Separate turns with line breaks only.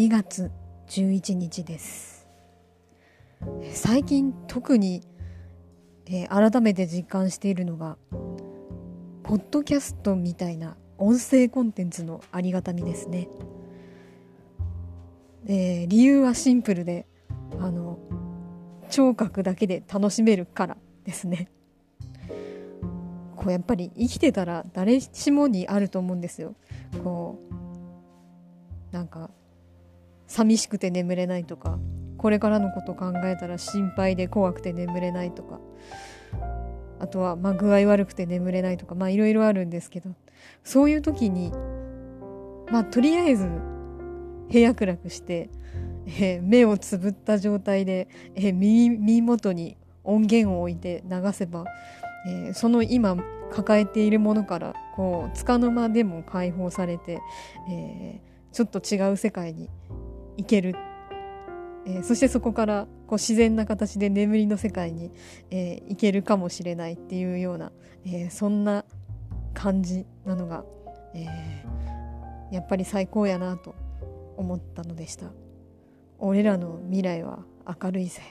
2月11日です。最近特に、えー、改めて実感しているのがポッドキャストみたいな音声コンテンツのありがたみですね、えー、理由はシンプルであの聴覚だけで楽しめるからですね。こうやっぱり生きてたら誰しもにあると思うんですよ。こうなんか寂しくて眠れないとかこれからのこと考えたら心配で怖くて眠れないとかあとはまあ具合悪くて眠れないとかまあいろいろあるんですけどそういう時にまあとりあえず部屋暗くして、えー、目をつぶった状態で、えー、耳元に音源を置いて流せばえー、その今抱えているものからこう束の間でも解放されて、えー、ちょっと違う世界に行ける、えー、そしてそこからこう自然な形で眠りの世界に、え行けるかもしれないっていうような、えそんな感じなのが、えやっぱり最高やなと思ったのでした。俺らの未来は明るいぜ。